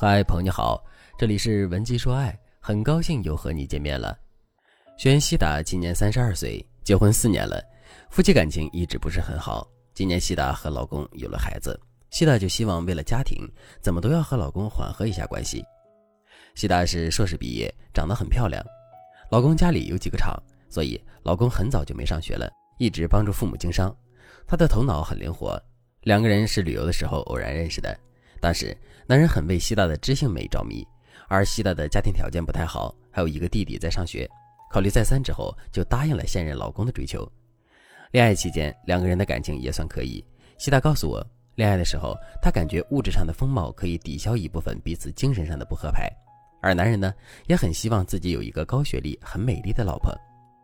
嗨，朋友你好，这里是文姬说爱，很高兴又和你见面了。轩西达今年三十二岁，结婚四年了，夫妻感情一直不是很好。今年西达和老公有了孩子，西达就希望为了家庭，怎么都要和老公缓和一下关系。西达是硕士毕业，长得很漂亮，老公家里有几个厂，所以老公很早就没上学了，一直帮助父母经商。他的头脑很灵活，两个人是旅游的时候偶然认识的。当时，男人很为西大的知性美着迷，而西大的家庭条件不太好，还有一个弟弟在上学。考虑再三之后，就答应了现任老公的追求。恋爱期间，两个人的感情也算可以。西大告诉我，恋爱的时候，他感觉物质上的风貌可以抵消一部分彼此精神上的不合拍。而男人呢，也很希望自己有一个高学历、很美丽的老婆。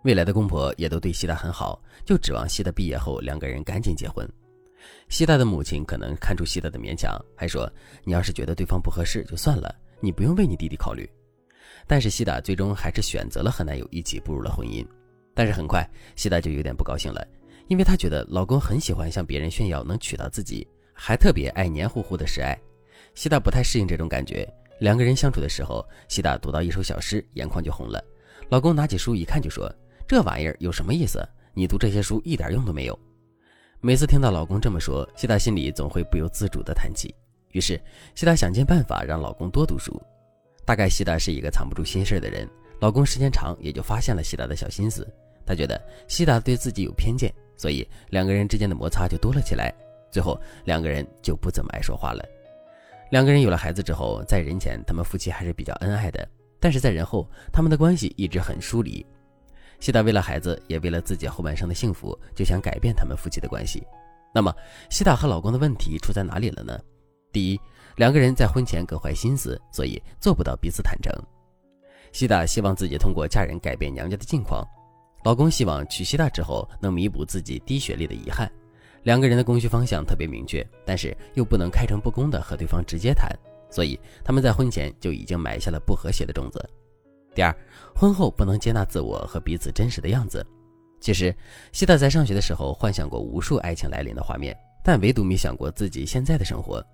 未来的公婆也都对西大很好，就指望西大毕业后两个人赶紧结婚。西大的母亲可能看出西大的勉强，还说：“你要是觉得对方不合适，就算了，你不用为你弟弟考虑。”但是西大最终还是选择了和男友一起步入了婚姻。但是很快，西大就有点不高兴了，因为她觉得老公很喜欢向别人炫耀能娶到自己，还特别爱黏糊糊的示爱。西大不太适应这种感觉。两个人相处的时候，西大读到一首小诗，眼眶就红了。老公拿起书一看，就说：“这玩意儿有什么意思？你读这些书一点用都没有。”每次听到老公这么说，西达心里总会不由自主地叹气。于是，西达想尽办法让老公多读书。大概西达是一个藏不住心事的人，老公时间长也就发现了西达的小心思。他觉得西达对自己有偏见，所以两个人之间的摩擦就多了起来。最后，两个人就不怎么爱说话了。两个人有了孩子之后，在人前他们夫妻还是比较恩爱的，但是在人后，他们的关系一直很疏离。西达为了孩子，也为了自己后半生的幸福，就想改变他们夫妻的关系。那么，西达和老公的问题出在哪里了呢？第一，两个人在婚前各怀心思，所以做不到彼此坦诚。西达希望自己通过嫁人改变娘家的境况，老公希望娶西达之后能弥补自己低学历的遗憾。两个人的供需方向特别明确，但是又不能开诚布公的和对方直接谈，所以他们在婚前就已经埋下了不和谐的种子。第二，婚后不能接纳自我和彼此真实的样子。其实，西大在上学的时候幻想过无数爱情来临的画面，但唯独没想过自己现在的生活。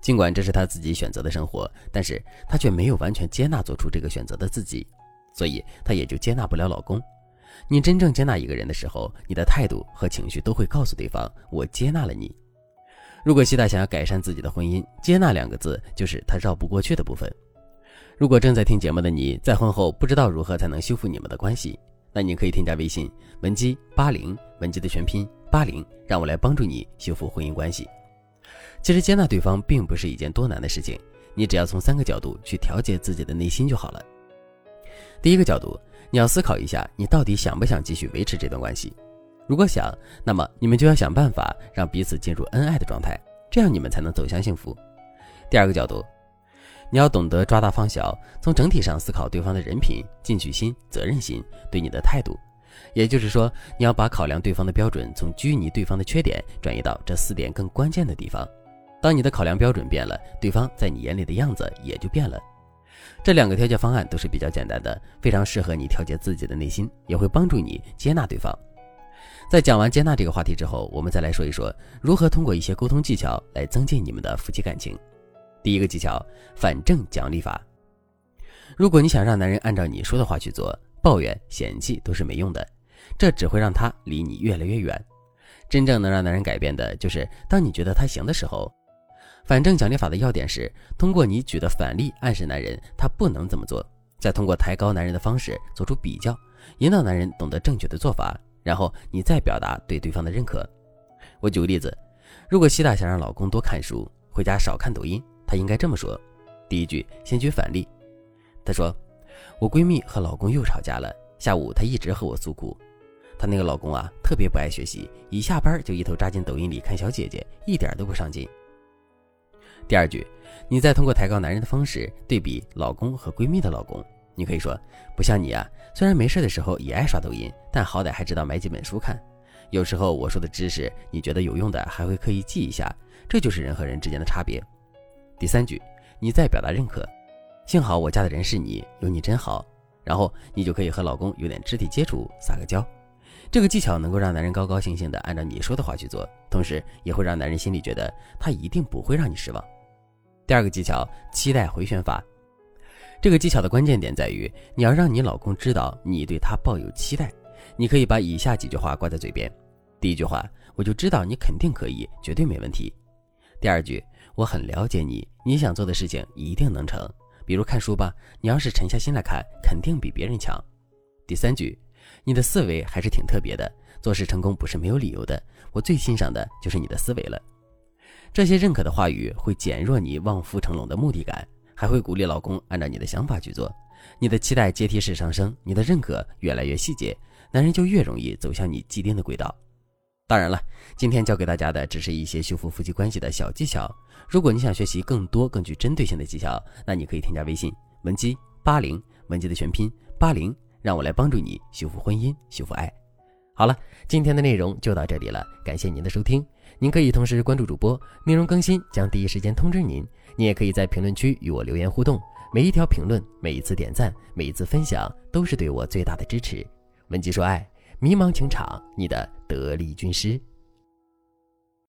尽管这是他自己选择的生活，但是他却没有完全接纳做出这个选择的自己，所以他也就接纳不了老公。你真正接纳一个人的时候，你的态度和情绪都会告诉对方：“我接纳了你。”如果西大想要改善自己的婚姻，接纳两个字就是他绕不过去的部分。如果正在听节目的你在婚后不知道如何才能修复你们的关系，那你可以添加微信文姬八零，文姬的全拼八零，让我来帮助你修复婚姻关系。其实接纳对方并不是一件多难的事情，你只要从三个角度去调节自己的内心就好了。第一个角度，你要思考一下，你到底想不想继续维持这段关系？如果想，那么你们就要想办法让彼此进入恩爱的状态，这样你们才能走向幸福。第二个角度。你要懂得抓大放小，从整体上思考对方的人品、进取心、责任心对你的态度。也就是说，你要把考量对方的标准从拘泥对方的缺点转移到这四点更关键的地方。当你的考量标准变了，对方在你眼里的样子也就变了。这两个调节方案都是比较简单的，非常适合你调节自己的内心，也会帮助你接纳对方。在讲完接纳这个话题之后，我们再来说一说如何通过一些沟通技巧来增进你们的夫妻感情。第一个技巧，反正奖励法。如果你想让男人按照你说的话去做，抱怨、嫌弃都是没用的，这只会让他离你越来越远。真正能让男人改变的，就是当你觉得他行的时候。反正奖励法的要点是，通过你举的反例暗示男人他不能这么做，再通过抬高男人的方式做出比较，引导男人懂得正确的做法，然后你再表达对对方的认可。我举个例子，如果西大想让老公多看书，回家少看抖音。她应该这么说：第一句，先举反例。她说：“我闺蜜和老公又吵架了，下午她一直和我诉苦。她那个老公啊，特别不爱学习，一下班就一头扎进抖音里看小姐姐，一点都不上进。”第二句，你再通过抬高男人的方式对比老公和闺蜜的老公，你可以说：“不像你啊，虽然没事的时候也爱刷抖音，但好歹还知道买几本书看。有时候我说的知识，你觉得有用的，还会刻意记一下。这就是人和人之间的差别。”第三句，你再表达认可，幸好我嫁的人是你，有你真好。然后你就可以和老公有点肢体接触，撒个娇。这个技巧能够让男人高高兴兴的按照你说的话去做，同时也会让男人心里觉得他一定不会让你失望。第二个技巧，期待回旋法。这个技巧的关键点在于，你要让你老公知道你对他抱有期待。你可以把以下几句话挂在嘴边：第一句话，我就知道你肯定可以，绝对没问题；第二句，我很了解你，你想做的事情一定能成。比如看书吧，你要是沉下心来看，肯定比别人强。第三句，你的思维还是挺特别的，做事成功不是没有理由的。我最欣赏的就是你的思维了。这些认可的话语会减弱你望夫成龙的目的感。还会鼓励老公按照你的想法去做，你的期待阶梯式上升，你的认可越来越细节，男人就越容易走向你既定的轨道。当然了，今天教给大家的只是一些修复夫妻关系的小技巧。如果你想学习更多更具针对性的技巧，那你可以添加微信文姬八零，文姬的全拼八零，让我来帮助你修复婚姻，修复爱。好了，今天的内容就到这里了，感谢您的收听。您可以同时关注主播，内容更新将第一时间通知您。你也可以在评论区与我留言互动，每一条评论、每一次点赞、每一次分享，都是对我最大的支持。文姬说爱，迷茫情场，你的得力军师。